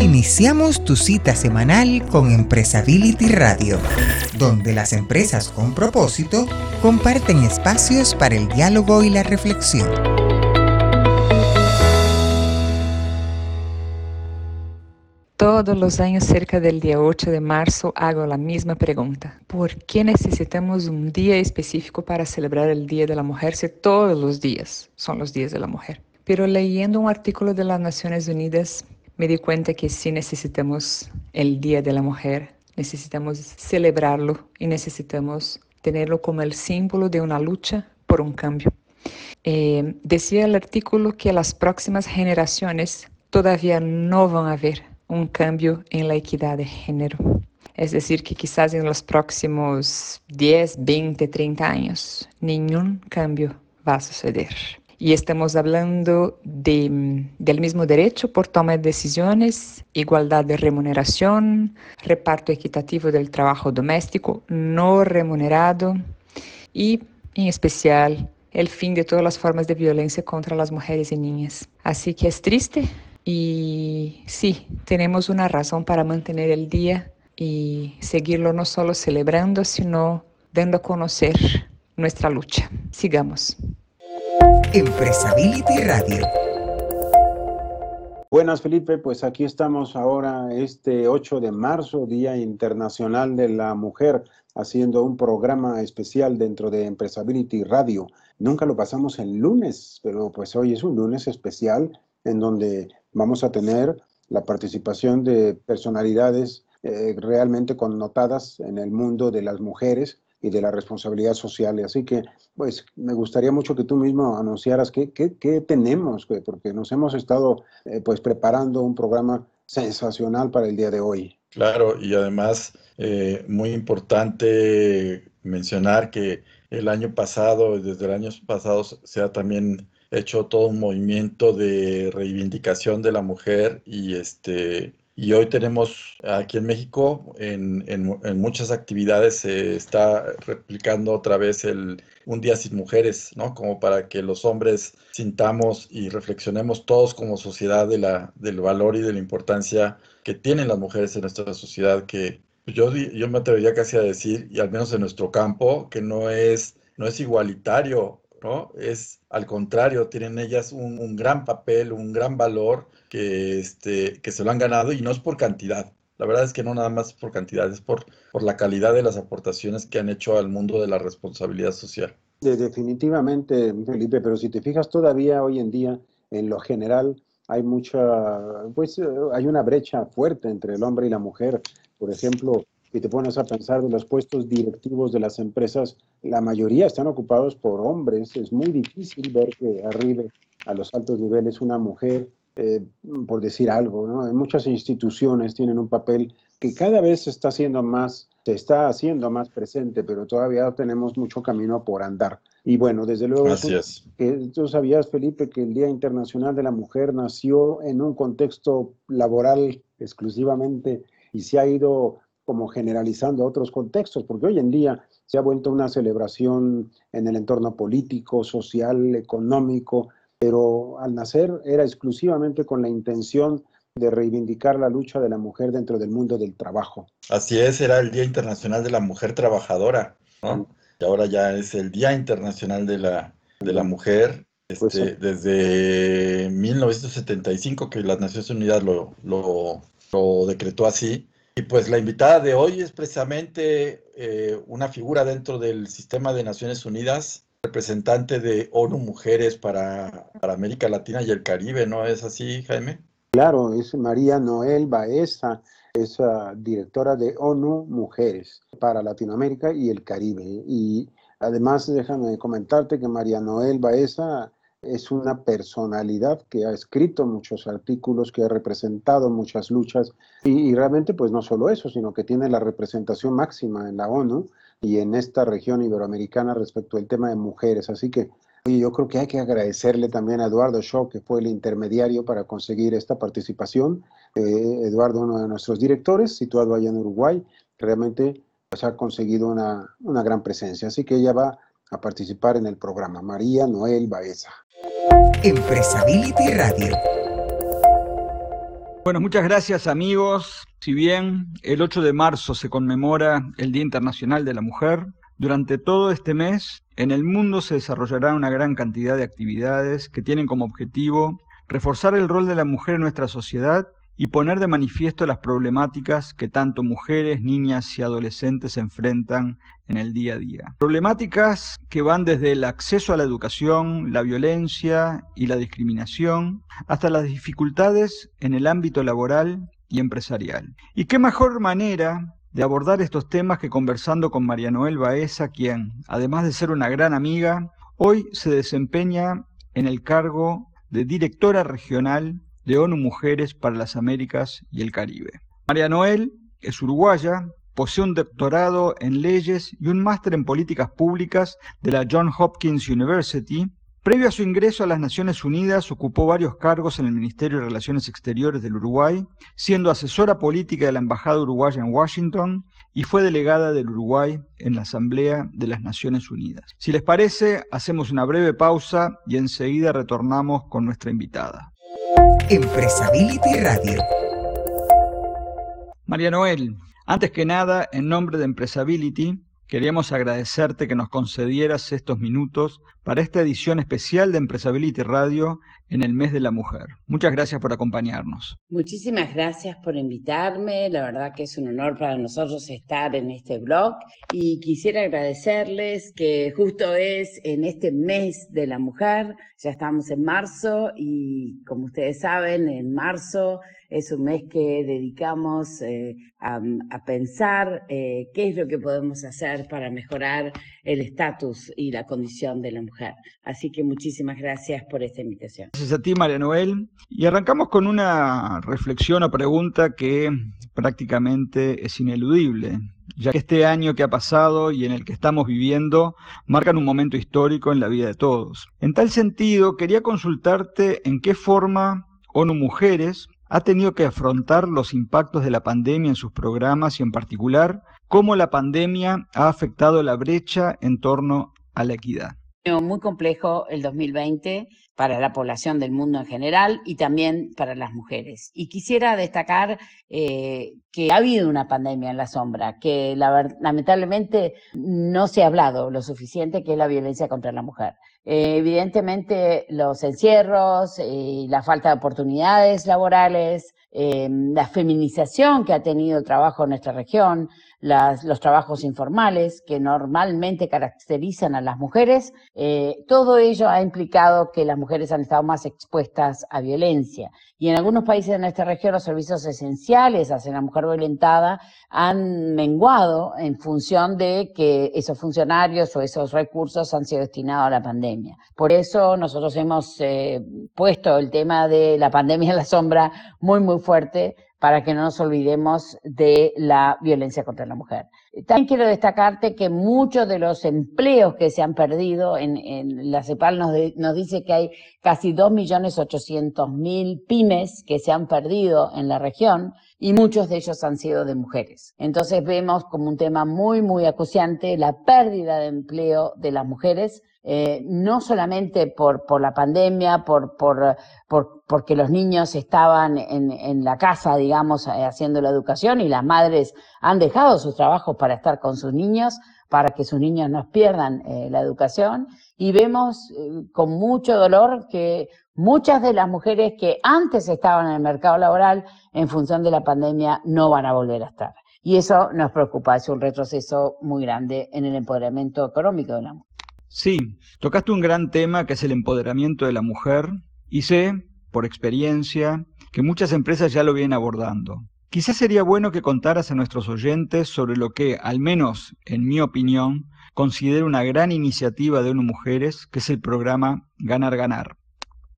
Iniciamos tu cita semanal con Empresability Radio, donde las empresas con propósito comparten espacios para el diálogo y la reflexión. Todos los años cerca del día 8 de marzo hago la misma pregunta. ¿Por qué necesitamos un día específico para celebrar el Día de la Mujer si todos los días son los días de la mujer? Pero leyendo un artículo de las Naciones Unidas me di cuenta que sí necesitamos el Día de la Mujer, necesitamos celebrarlo y necesitamos tenerlo como el símbolo de una lucha por un cambio. Eh, decía el artículo que las próximas generaciones todavía no van a ver un cambio en la equidad de género. Es decir, que quizás en los próximos 10, 20, 30 años ningún cambio va a suceder. Y estamos hablando de, del mismo derecho por toma de decisiones, igualdad de remuneración, reparto equitativo del trabajo doméstico no remunerado y, en especial, el fin de todas las formas de violencia contra las mujeres y niñas. Así que es triste, y sí, tenemos una razón para mantener el día y seguirlo no solo celebrando, sino dando a conocer nuestra lucha. Sigamos. Empresability Radio. Buenas Felipe, pues aquí estamos ahora este 8 de marzo, Día Internacional de la Mujer, haciendo un programa especial dentro de Empresability Radio. Nunca lo pasamos en lunes, pero pues hoy es un lunes especial en donde vamos a tener la participación de personalidades eh, realmente connotadas en el mundo de las mujeres y de la responsabilidad social. Así que, pues, me gustaría mucho que tú mismo anunciaras qué, qué, tenemos, porque nos hemos estado, eh, pues, preparando un programa sensacional para el día de hoy. Claro, y además, eh, muy importante mencionar que el año pasado, desde el año pasado, se ha también hecho todo un movimiento de reivindicación de la mujer y este y hoy tenemos aquí en México, en, en, muchas actividades se está replicando otra vez el Un Día Sin Mujeres, ¿no? Como para que los hombres sintamos y reflexionemos todos como sociedad de la, del valor y de la importancia que tienen las mujeres en nuestra sociedad, que yo, yo me atrevería casi a decir, y al menos en nuestro campo, que no es, no es igualitario ¿no? Es al contrario, tienen ellas un, gran papel, un gran valor que, este, que se lo han ganado y no es por cantidad. La verdad es que no nada más por cantidad, es por, por la calidad de las aportaciones que han hecho al mundo de la responsabilidad social. definitivamente, Felipe, pero si te fijas todavía hoy en día, en lo general, hay mucha, pues eh, hay una brecha fuerte entre el hombre y la mujer. Por ejemplo, y te pones a pensar de los puestos directivos de las empresas, la mayoría están ocupados por hombres. Es muy difícil ver que arribe a los altos niveles una mujer, eh, por decir algo. ¿no? muchas instituciones tienen un papel que cada vez se está haciendo más, se está haciendo más presente, pero todavía tenemos mucho camino por andar. Y bueno, desde luego, Gracias. Tú, tú sabías, Felipe, que el Día Internacional de la Mujer nació en un contexto laboral exclusivamente y se ha ido como generalizando a otros contextos, porque hoy en día se ha vuelto una celebración en el entorno político, social, económico, pero al nacer era exclusivamente con la intención de reivindicar la lucha de la mujer dentro del mundo del trabajo. Así es, era el Día Internacional de la Mujer Trabajadora, ¿no? Y ahora ya es el Día Internacional de la, de la Mujer, pues este, desde 1975 que las Naciones Unidas lo, lo, lo decretó así, y pues la invitada de hoy es precisamente eh, una figura dentro del sistema de Naciones Unidas, representante de ONU Mujeres para, América Latina y el Caribe, ¿no es así, Jaime? Claro, es María Noel Baeza, es ah, directora de ONU Mujeres para Latinoamérica y el Caribe. Y además, déjame comentarte que María Noel Baeza es una personalidad que ha escrito muchos artículos, que ha representado muchas luchas y, realmente pues no solo eso, sino que tiene la representación máxima en la ONU y en esta región iberoamericana respecto al tema de mujeres. Así que yo creo que hay que agradecerle también a Eduardo Shaw, que fue el intermediario para conseguir esta participación. Eh, Eduardo, uno de nuestros directores, situado allá en Uruguay, realmente pues, ha conseguido una, una gran presencia. Así que ella va a participar en el programa. María Noel Baeza. Empresability Radio. Bueno, muchas gracias amigos. Si bien el 8 de marzo se conmemora el Día Internacional de la Mujer, durante todo este mes en el mundo se desarrollará una gran cantidad de actividades que tienen como objetivo reforzar el rol de la mujer en nuestra sociedad y poner de manifiesto las problemáticas que tanto mujeres, niñas y adolescentes enfrentan en el día a día. Problemáticas que van desde el acceso a la educación, la violencia y la discriminación, hasta las dificultades en el ámbito laboral y empresarial. ¿Y qué mejor manera de abordar estos temas que conversando con María Noel Baeza, quien, además de ser una gran amiga, hoy se desempeña en el cargo de directora regional de ONU Mujeres para las Américas y el Caribe. María Noel es uruguaya, posee un doctorado en leyes y un máster en políticas públicas de la Johns Hopkins University. Previo a su ingreso a las Naciones Unidas, ocupó varios cargos en el Ministerio de Relaciones Exteriores del Uruguay, siendo asesora política de la Embajada Uruguaya en Washington y fue delegada del Uruguay en la Asamblea de las Naciones Unidas. Si les parece, hacemos una breve pausa y enseguida retornamos con nuestra invitada. Empresability Radio. María Noel, antes que nada, en nombre de Empresability, queríamos agradecerte que nos concedieras estos minutos para esta edición especial de Empresability Radio en el mes de la mujer. Muchas gracias por acompañarnos. Muchísimas gracias por invitarme. La verdad que es un honor para nosotros estar en este blog y quisiera agradecerles que justo es en este mes de la mujer, ya estamos en marzo y como ustedes saben, en marzo es un mes que dedicamos eh, a, pensar eh, qué es lo que podemos hacer para mejorar el estatus y la condición de la mujer. Así que muchísimas gracias por esta invitación. Gracias a ti, María Noel. Y arrancamos con una reflexión o pregunta que prácticamente es ineludible, ya que este año que ha pasado y en el que estamos viviendo marcan un momento histórico en la vida de todos. En tal sentido, quería consultarte en qué forma ONU Mujeres ha tenido que afrontar los impactos de la pandemia en sus programas y en particular cómo la pandemia ha afectado la brecha en torno a la equidad. Muy complejo el 2020 para la población del mundo en general y también para las mujeres. Y quisiera destacar eh, que ha habido una pandemia en la sombra, que lamentablemente no se ha hablado lo suficiente, que es la violencia contra la mujer. Eh, evidentemente los encierros y la falta de oportunidades laborales, eh, la feminización que ha tenido el trabajo en nuestra región, los trabajos informales que normalmente caracterizan a las mujeres, eh, todo ello ha implicado que las mujeres han estado más expuestas a violencia. Y en algunos países de nuestra región los servicios esenciales hacia la mujer violentada han menguado en función de que esos funcionarios o esos recursos han sido destinados a la pandemia. Por eso nosotros hemos eh, puesto el tema de la pandemia en la sombra muy, muy fuerte para que no nos olvidemos de la violencia contra la mujer. También quiero destacarte que muchos de los empleos que se han perdido, en, la CEPAL nos, nos, dice que hay casi 2.800.000 pymes que se han perdido en la región y muchos de ellos han sido de mujeres. Entonces vemos como un tema muy, muy acuciante la pérdida de empleo de las mujeres eh, no solamente por, por la pandemia, por, por, por, porque los niños estaban en, la casa, digamos, eh, haciendo la educación y las madres han dejado sus trabajos para estar con sus niños, para que sus niños no pierdan eh, la educación. Y vemos con mucho dolor que muchas de las mujeres que antes estaban en el mercado laboral en función de la pandemia no van a volver a estar. Y eso nos preocupa, es un retroceso muy grande en el empoderamiento económico de la mujer. Sí, tocaste un gran tema que es el empoderamiento de la mujer y sé, por experiencia, que muchas empresas ya lo vienen abordando. Quizás sería bueno que contaras a nuestros oyentes sobre lo que, al menos en mi opinión, considero una gran iniciativa de ONU Mujeres, que es el programa Ganar Ganar.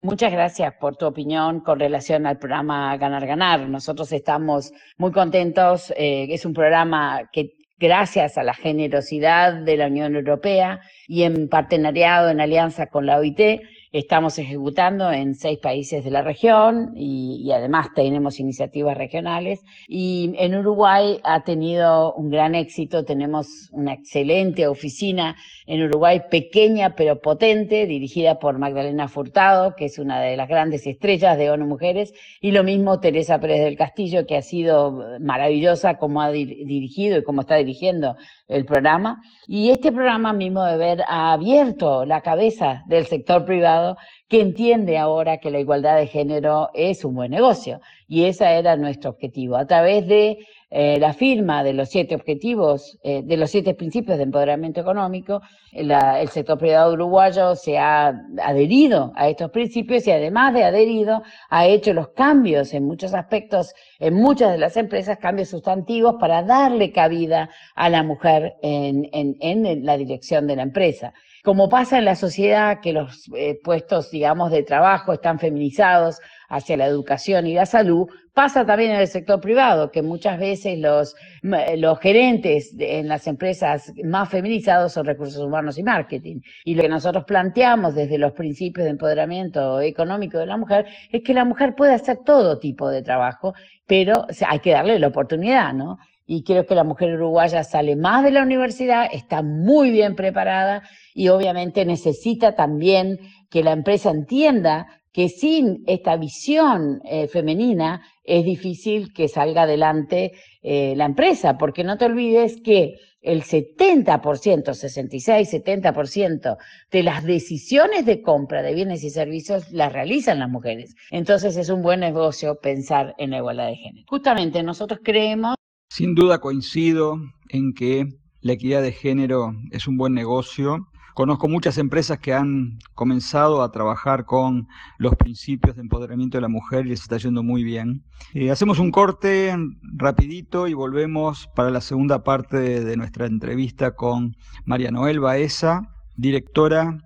Muchas gracias por tu opinión con relación al programa Ganar Ganar. Nosotros estamos muy contentos. Eh, es un programa que gracias a la generosidad de la Unión Europea y en partenariado, en alianza con la OIT, estamos ejecutando en seis países de la región y, además tenemos iniciativas regionales. Y en Uruguay ha tenido un gran éxito, tenemos una excelente oficina en Uruguay, pequeña pero potente, dirigida por Magdalena Furtado, que es una de las grandes estrellas de ONU Mujeres, y lo mismo Teresa Pérez del Castillo, que ha sido maravillosa como ha dirigido y como está dirigiendo el programa. Y este programa, mismo de ver, ha abierto la cabeza del sector privado que entiende ahora que la igualdad de género es un buen negocio. Y ese era nuestro objetivo. A través de eh, la firma de los siete objetivos, eh, de los siete principios de empoderamiento económico, el sector privado uruguayo se ha adherido a estos principios y además de adherido, ha hecho los cambios en muchos aspectos, en muchas de las empresas, cambios sustantivos para darle cabida a la mujer en, en la dirección de la empresa. Como pasa en la sociedad que los eh, puestos, digamos, de trabajo están feminizados hacia la educación y la salud, pasa también en el sector privado, que muchas veces los, los gerentes en las empresas más feminizados son recursos humanos y marketing. Y lo que nosotros planteamos desde los principios de empoderamiento económico de la mujer es que la mujer puede hacer todo tipo de trabajo, pero hay que darle la oportunidad, ¿no? Y creo que la mujer uruguaya sale más de la universidad, está muy bien preparada y obviamente necesita también que la empresa entienda que sin esta visión eh, femenina es difícil que salga adelante eh, la empresa, porque no te olvides que el 70%, 66, 70% de las decisiones de compra de bienes y servicios las realizan las mujeres. Entonces es un buen negocio pensar en la igualdad de género. Justamente nosotros creemos sin duda coincido en que la equidad de género es un buen negocio. Conozco muchas empresas que han comenzado a trabajar con los principios de empoderamiento de la mujer y les está yendo muy bien. Eh, hacemos un corte rapidito y volvemos para la segunda parte de nuestra entrevista con María Noel Baeza, directora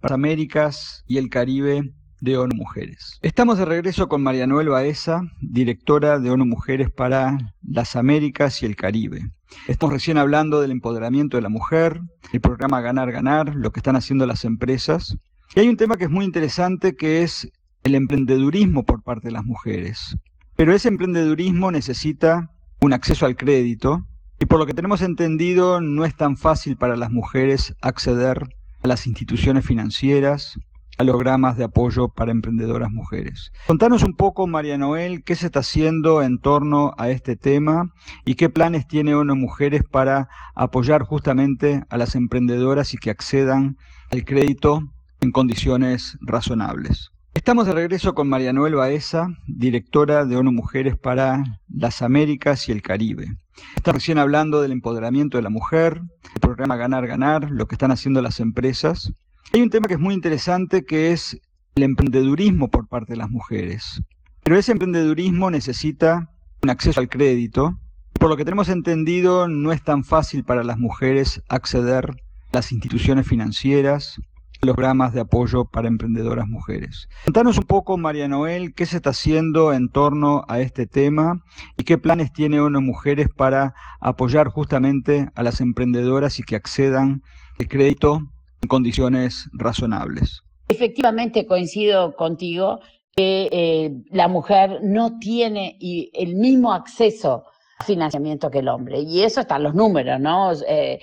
para Américas y el Caribe de ONU Mujeres. Estamos de regreso con María Noel Baeza, directora de ONU Mujeres para las Américas y el Caribe. Estamos recién hablando del empoderamiento de la mujer, el programa Ganar Ganar, lo que están haciendo las empresas. Y hay un tema que es muy interesante que es el emprendedurismo por parte de las mujeres. Pero ese emprendedurismo necesita un acceso al crédito y por lo que tenemos entendido no es tan fácil para las mujeres acceder a las instituciones financieras, a de apoyo para emprendedoras mujeres. Contanos un poco, María Noel, qué se está haciendo en torno a este tema y qué planes tiene ONU Mujeres para apoyar justamente a las emprendedoras y que accedan al crédito en condiciones razonables. Estamos de regreso con María Noel Baeza, directora de ONU Mujeres para las Américas y el Caribe. Estamos recién hablando del empoderamiento de la mujer, el programa Ganar Ganar, lo que están haciendo las empresas hay un tema que es muy interesante que es el emprendedurismo por parte de las mujeres. Pero ese emprendedurismo necesita un acceso al crédito. Por lo que tenemos entendido, no es tan fácil para las mujeres acceder a las instituciones financieras, a los programas de apoyo para emprendedoras mujeres. Contanos un poco, María Noel, qué se está haciendo en torno a este tema y qué planes tiene ONU Mujeres para apoyar justamente a las emprendedoras y que accedan al crédito en condiciones razonables. Efectivamente coincido contigo que eh, la mujer no tiene el mismo acceso a financiamiento que el hombre. Y eso están los números, ¿no? Eh,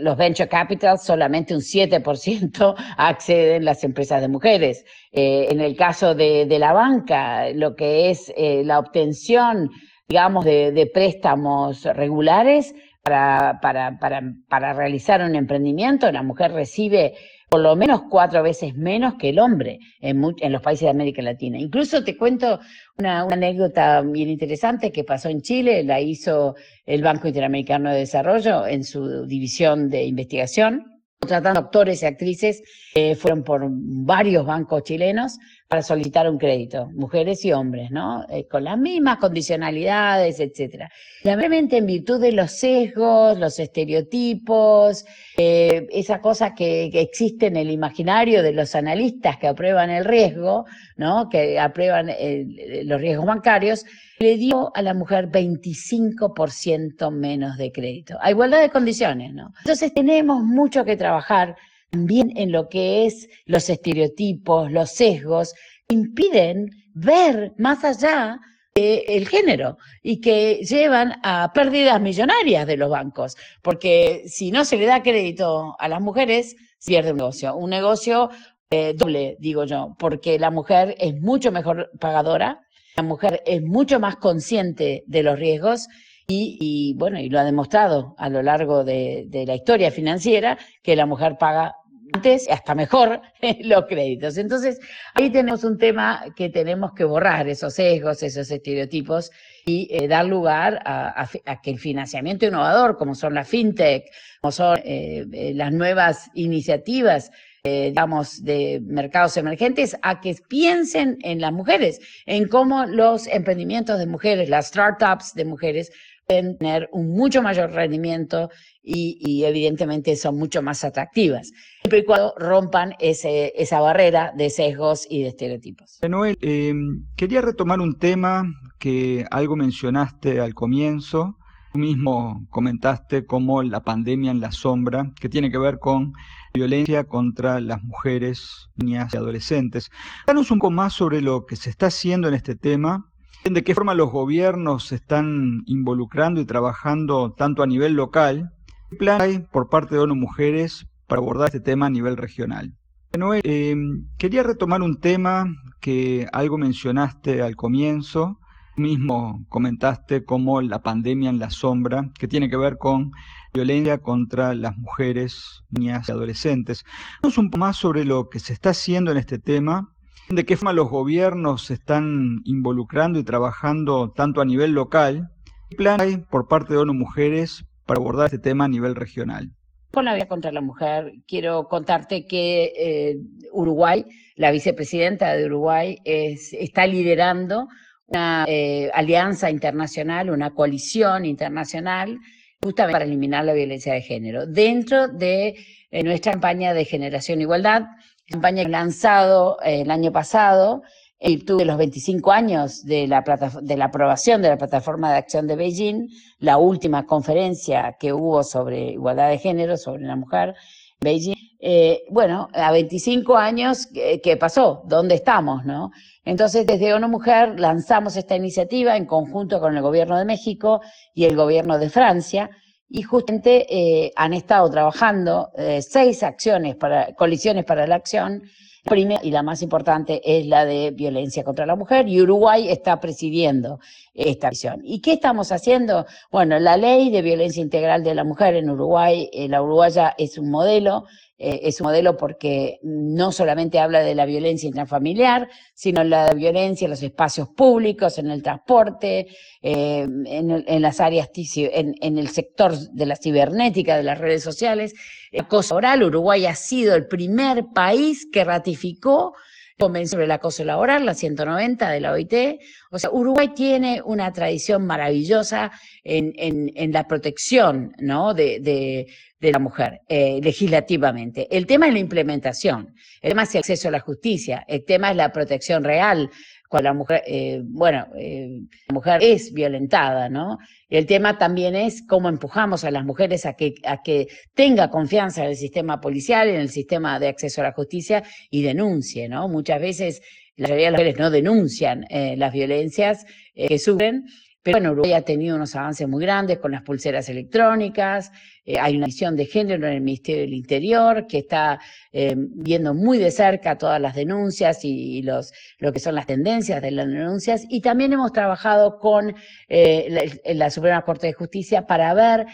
los venture capital solamente un 7% acceden las empresas de mujeres. Eh, en el caso de, la banca, lo que es la obtención, digamos, de préstamos regulares, para, para, para, para realizar un emprendimiento, la mujer recibe por lo menos cuatro veces menos que el hombre en, en los países de América Latina. Incluso te cuento una, una, anécdota bien interesante que pasó en Chile, la hizo el Banco Interamericano de Desarrollo en su división de investigación. Tratando actores y actrices, eh, fueron por varios bancos chilenos para solicitar un crédito, mujeres y hombres, ¿no? Eh, con las mismas condicionalidades, etcétera. Realmente en virtud de los sesgos, los estereotipos, eh, esa cosa que, que, existe en el imaginario de los analistas que aprueban el riesgo, ¿no? Que aprueban los riesgos bancarios, le dio a la mujer 25% menos de crédito, a igualdad de condiciones, ¿no? Entonces tenemos mucho que trabajar también en lo que es los estereotipos, los sesgos, impiden ver más allá del género y que llevan a pérdidas millonarias de los bancos, porque si no se le da crédito a las mujeres, pierde un negocio. Un negocio eh, doble, digo yo, porque la mujer es mucho mejor pagadora, la mujer es mucho más consciente de los riesgos y, bueno, y lo ha demostrado a lo largo de, la historia financiera que la mujer paga antes, hasta mejor, los créditos. Entonces, ahí tenemos un tema que tenemos que borrar, esos sesgos, esos estereotipos, y eh, dar lugar a, que el financiamiento innovador, como son la fintech, como son eh, eh, las nuevas iniciativas, digamos, de mercados emergentes, a que piensen en las mujeres, en cómo los emprendimientos de mujeres, las startups de mujeres, pueden tener un mucho mayor rendimiento y, evidentemente son mucho más atractivas, siempre y cuando rompan ese, esa barrera de sesgos y de estereotipos. Noel, em, quería retomar un tema que algo mencionaste al comienzo, tú mismo comentaste como la pandemia en la sombra, que tiene que ver con violencia contra las mujeres, niñas y adolescentes. Danos un poco más sobre lo que se está haciendo en este tema de qué forma los gobiernos se están involucrando y trabajando tanto a nivel local ¿Qué plan hay por parte de ONU Mujeres para abordar este tema a nivel regional? Noel, eh, quería retomar un tema que algo mencionaste al comienzo, mismo comentaste como la pandemia en la sombra, que tiene que ver con violencia contra las mujeres, niñas y adolescentes. Vamos un poco más sobre lo que se está haciendo en este tema, de qué forma los gobiernos se están involucrando y trabajando tanto a nivel local. ¿Qué plan hay por parte de ONU Mujeres para abordar este tema a nivel regional. Con la violencia contra la mujer, quiero contarte que eh, Uruguay, la vicepresidenta de Uruguay, está liderando una eh, alianza internacional, una coalición internacional, justamente para eliminar la violencia de género. Dentro de eh, nuestra campaña de Generación Igualdad, campaña lanzado el año pasado, en virtud de los 25 años de la, de la aprobación de la Plataforma de Acción de Beijing, la última conferencia que hubo sobre igualdad de género, sobre la mujer, Beijing, eh, bueno, a 25 años, ¿qué, pasó? ¿Dónde estamos? ¿no? Entonces, desde ONU Mujer lanzamos esta iniciativa en conjunto con el Gobierno de México y el Gobierno de Francia, y justamente eh, han estado trabajando eh, seis acciones para, colisiones para la acción, primera y la más importante es la de violencia contra la mujer y Uruguay está presidiendo esta visión. ¿Y qué estamos haciendo? Bueno, la ley de violencia integral de la mujer en Uruguay, la uruguaya es un modelo, eh, es un modelo porque no solamente habla de la violencia intrafamiliar, sino la violencia en los espacios públicos, en el transporte, eh, en, las áreas, en, en, el sector de la cibernética, de las redes sociales. Acoso oral, Uruguay ha sido el primer país que ratificó Convención sobre el acoso laboral, la 190 de la OIT. O sea, Uruguay tiene una tradición maravillosa en, en, la protección ¿no? de, de, la mujer eh, legislativamente. El tema es la implementación, el tema es el acceso a la justicia, el tema es la protección real cuando la mujer, eh, bueno, eh, la mujer es violentada, ¿no? El tema también es cómo empujamos a las mujeres a que, tenga confianza en el sistema policial, en el sistema de acceso a la justicia y denuncie, ¿no? Muchas veces la mayoría de las mujeres no denuncian eh, las violencias que sufren pero bueno, Uruguay ha tenido unos avances muy grandes con las pulseras electrónicas, eh, hay una visión de género en el Ministerio del Interior que está eh, viendo muy de cerca todas las denuncias y, los, lo que son las tendencias de las denuncias. Y también hemos trabajado con eh, la, Suprema Corte de Justicia para ver,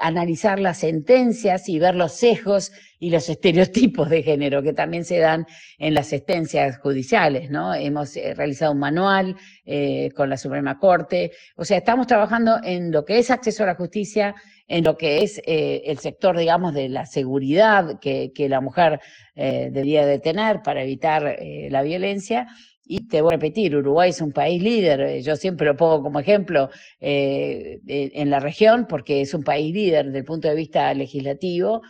analizar las sentencias y ver los sesgos y los estereotipos de género que también se dan en las sentencias judiciales, ¿no? Hemos realizado un manual con la Suprema Corte, o sea, estamos trabajando en lo que es acceso a la justicia, en lo que es eh, el sector, digamos, de la seguridad que, la mujer debería de tener para evitar la violencia, y te voy a repetir, Uruguay es un país líder, yo siempre lo pongo como ejemplo eh, en la región porque es un país líder desde el punto de vista legislativo,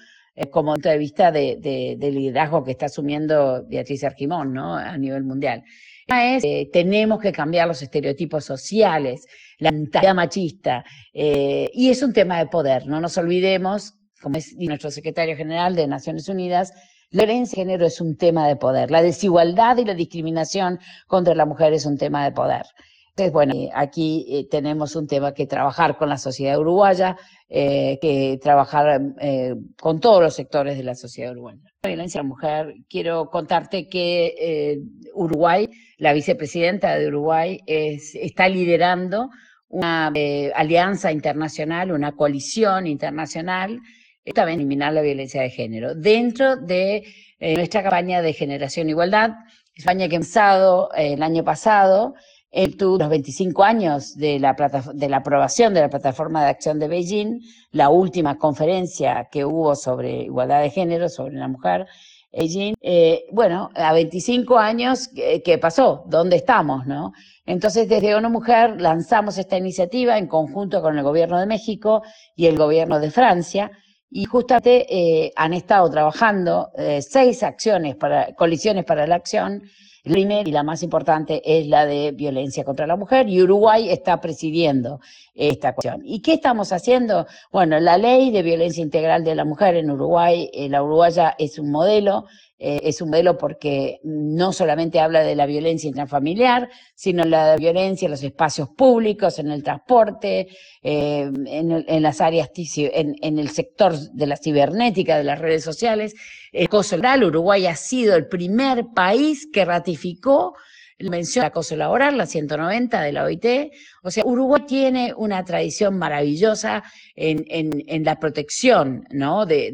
como punto de vista de, liderazgo que está asumiendo Beatriz Argimón ¿no? a nivel mundial. Es, eh, tenemos que cambiar los estereotipos sociales, la mentalidad machista, eh, y es un tema de poder. No nos olvidemos como es nuestro secretario general de Naciones Unidas, la violencia de género es un tema de poder. La desigualdad y la discriminación contra la mujer es un tema de poder. Entonces, bueno, eh, aquí eh, tenemos un tema que trabajar con la sociedad uruguaya, eh, que trabajar con todos los sectores de la sociedad uruguaya. La violencia a la mujer, quiero contarte que Uruguay, la vicepresidenta de Uruguay, está liderando una alianza internacional, una coalición internacional también eliminar la violencia de género. Dentro de nuestra campaña de Generación Igualdad, España que ha empezado eh, el año pasado, el tuvo los 25 años de la, de la aprobación de la Plataforma de Acción de Beijing, la última conferencia que hubo sobre igualdad de género, sobre la mujer, Beijing, eh, bueno, a 25 años, ¿qué pasó? ¿Dónde estamos? ¿no? Entonces, desde ONU Mujer lanzamos esta iniciativa en conjunto con el Gobierno de México y el Gobierno de Francia, y justamente eh, han estado trabajando eh, seis acciones para, colisiones para la acción. La primera y la más importante es la de violencia contra la mujer y Uruguay está presidiendo esta cuestión. ¿Y qué estamos haciendo? Bueno, la ley de violencia integral de la mujer en Uruguay, eh, la uruguaya es un modelo, eh, es un modelo porque no solamente habla de la violencia intrafamiliar, sino la violencia en los espacios públicos, en el transporte, eh, en, las áreas, en, el sector de la cibernética, de las redes sociales. El Uruguay ha sido el primer país que ratificó mención acoso laboral, la 190 de la OIT. O sea, Uruguay tiene una tradición maravillosa en, en, la protección ¿no? de,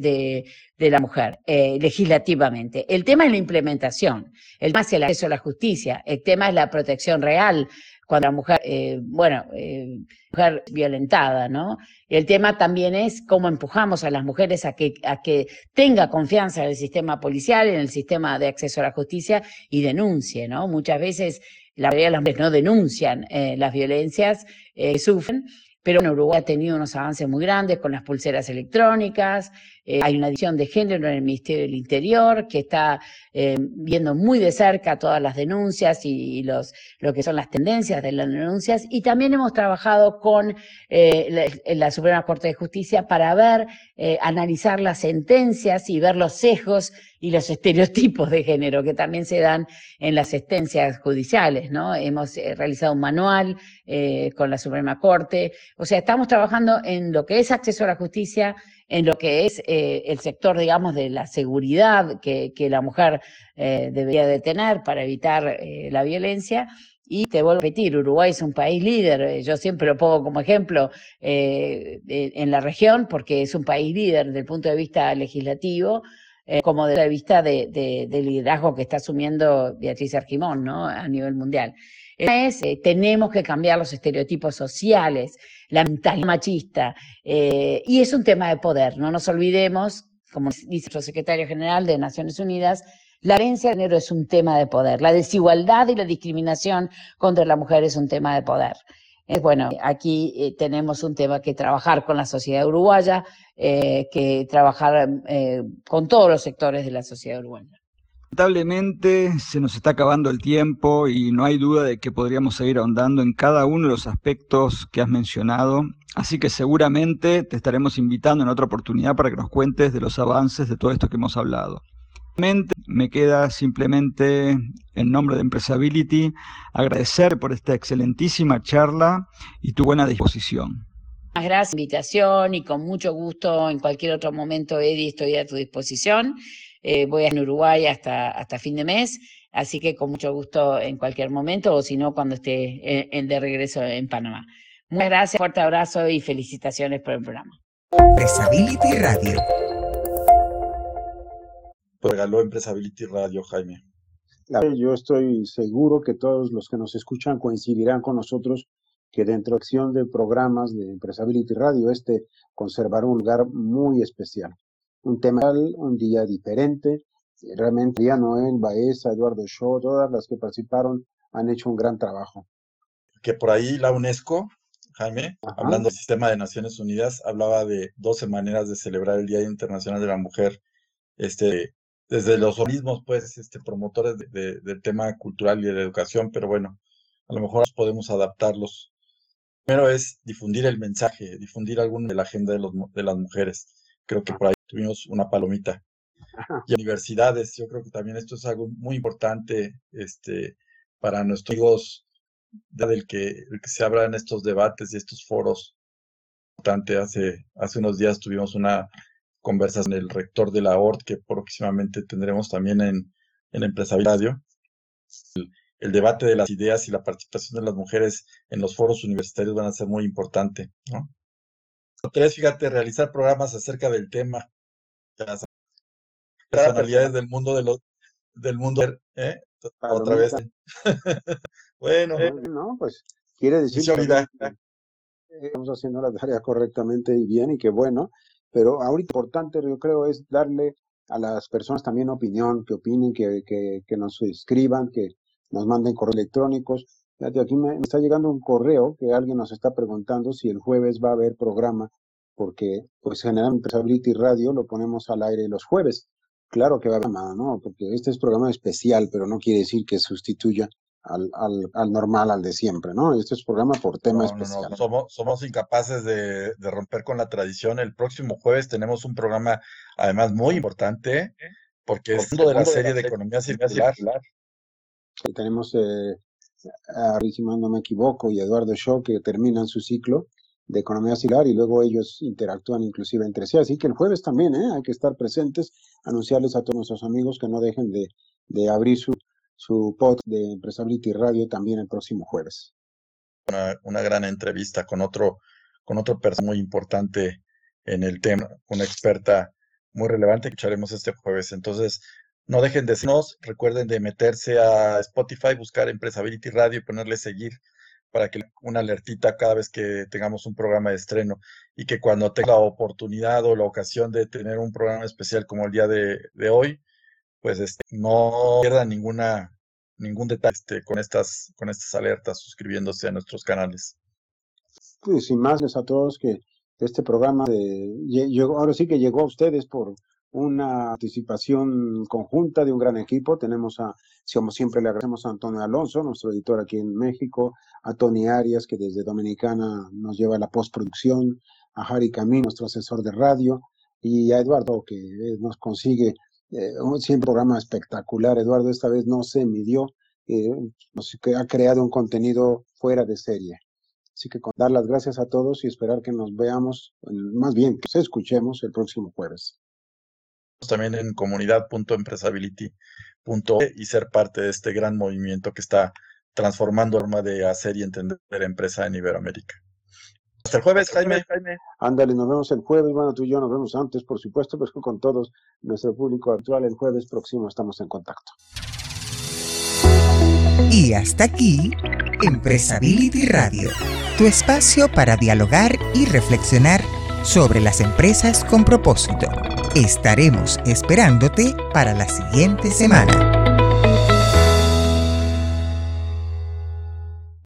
de, la mujer eh, legislativamente. El tema es la implementación, el tema es el acceso a la justicia, el tema es la protección real cuando la mujer, eh, bueno, eh, mujer violentada, ¿no? El tema también es cómo empujamos a las mujeres a que, a que tenga confianza en el sistema policial, en el sistema de acceso a la justicia y denuncie, ¿no? Muchas veces la mayoría de las mujeres no denuncian eh, las violencias, eh, sufren, pero en Uruguay ha tenido unos avances muy grandes con las pulseras electrónicas, eh, hay una edición de género en el Ministerio del Interior que está eh, viendo muy de cerca todas las denuncias y, los, lo que son las tendencias de las denuncias. Y también hemos trabajado con eh, la, Suprema Corte de Justicia para ver, analizar las sentencias y ver los sesgos y los estereotipos de género que también se dan en las sentencias judiciales, ¿no? Hemos realizado un manual con la Suprema Corte. O sea, estamos trabajando en lo que es acceso a la justicia, en lo que es eh, el sector, digamos, de la seguridad que, la mujer eh, debería de tener para evitar eh, la violencia. Y te vuelvo a repetir, Uruguay es un país líder, yo siempre lo pongo como ejemplo en la región porque es un país líder desde el punto de vista legislativo, como desde el punto de vista de, del liderazgo que está asumiendo Beatriz Argimón ¿no? a nivel mundial. Es, tenemos que cambiar los estereotipos sociales, la mentalidad machista. Eh, y es un tema de poder. No nos olvidemos, como dice nuestro secretario general de Naciones Unidas, la violencia de género es un tema de poder. La desigualdad y la discriminación contra la mujer es un tema de poder. Bueno, aquí eh, tenemos un tema que trabajar con la sociedad uruguaya, eh, que trabajar con todos los sectores de la sociedad uruguaya. Lamentablemente se nos está acabando el tiempo y no hay duda de que podríamos seguir ahondando en cada uno de los aspectos que has mencionado, así que seguramente te estaremos invitando en otra oportunidad para que nos cuentes de los avances de todo esto que hemos hablado. Me queda simplemente, en nombre de Empresability, agradecer por esta excelentísima charla y tu buena disposición. Gracias invitación y con mucho gusto en cualquier otro momento, Eddie, estoy a tu disposición. Eh, voy a en Uruguay hasta, hasta fin de mes, así que con mucho gusto en cualquier momento, o si no, cuando esté en, de regreso en Panamá. Muchas gracias, fuerte abrazo y felicitaciones por el programa. Empresability Radio. Regaló Empresability Radio, Jaime. Yo estoy seguro que todos los que nos escuchan coincidirán con nosotros que dentro de acción de programas de Empresability Radio, este conservará un lugar muy especial un tema, un día diferente. Realmente, Día Noel, Baeza, Eduardo Shaw, todas las que participaron han hecho un gran trabajo. Que por ahí la UNESCO, Jaime, hablando del sistema de Naciones Unidas, hablaba de 12 maneras de celebrar el Día Internacional de la Mujer, este, desde los organismos, pues, este, promotores del tema cultural y de la educación, pero bueno, a lo mejor podemos adaptarlos. Primero es difundir el mensaje, difundir alguna de la agenda de, los, de las mujeres creo que por ahí tuvimos una palomita. Y universidades, yo creo que también esto es algo muy importante este, para nuestros amigos del que, el que se abran estos debates y estos foros. Importante, hace, hace unos días tuvimos una conversación con el rector de la ORT que próximamente tendremos también en, en Empresa Radio. El, el, debate de las ideas y la participación de las mujeres en los foros universitarios van a ser muy importante. ¿no? Tres, fíjate, realizar programas acerca del tema. Personalidades del mundo de los del mundo ¿eh? otra vez. bueno, no, pues quiere decir que estamos haciendo la tarea correctamente y bien y que bueno, pero ahorita importante yo creo es darle a las personas también opinión, que opinen, que, que, que nos escriban, que nos manden correos electrónicos. Fíjate, aquí me, está llegando un correo que alguien nos está preguntando si el jueves va a haber programa, porque pues generalmente Stability Radio lo ponemos al aire los jueves. Claro que va a haber programa, ¿no? Porque este es programa especial, pero no quiere decir que sustituya al, al, al, normal, al de siempre, ¿no? Este es programa por tema no, especial. No, no. Somos, somos incapaces de, de, romper con la tradición. El próximo jueves tenemos un programa, además, muy importante, porque es de la serie de, de economía circular. circular. Y tenemos eh, a no me equivoco, y Eduardo Shaw, que terminan su ciclo de economía circular y luego ellos interactúan inclusive entre sí. Así que el jueves también ¿eh? hay que estar presentes, anunciarles a todos nuestros amigos que no dejen de, de abrir su, su pod de Empresability Radio también el próximo jueves. Una, una gran entrevista con otro, con otro persona muy importante en el tema, una experta muy relevante que escucharemos este jueves. Entonces, no dejen de seguirnos, recuerden de meterse a Spotify, buscar Empresability Radio y ponerle seguir para que una alertita cada vez que tengamos un programa de estreno y que cuando tenga la oportunidad o la ocasión de tener un programa especial como el día de, hoy, pues este, no pierdan ninguna ningún detalle este, con estas con estas alertas suscribiéndose a nuestros canales. Pues sin más a todos que este programa de, ahora sí que llegó a ustedes por una participación conjunta de un gran equipo. Tenemos a, como siempre, le agradecemos a Antonio Alonso, nuestro editor aquí en México, a Tony Arias, que desde Dominicana nos lleva la postproducción, a Harry Camín, nuestro asesor de radio, y a Eduardo, que nos consigue eh, siempre un programa espectacular. Eduardo esta vez no se midió, eh, que ha creado un contenido fuera de serie. Así que con dar las gracias a todos y esperar que nos veamos, más bien que nos escuchemos el próximo jueves también en comunidad.empresability.org y ser parte de este gran movimiento que está transformando la forma de hacer y entender empresa en Iberoamérica. Hasta el jueves, Jaime. Jaime. Ándale, nos vemos el jueves. Bueno, tú y yo nos vemos antes, por supuesto, pero con todos nuestro público actual el jueves próximo estamos en contacto. Y hasta aquí, Empresability Radio, tu espacio para dialogar y reflexionar sobre las empresas con propósito. Estaremos esperándote para la siguiente semana.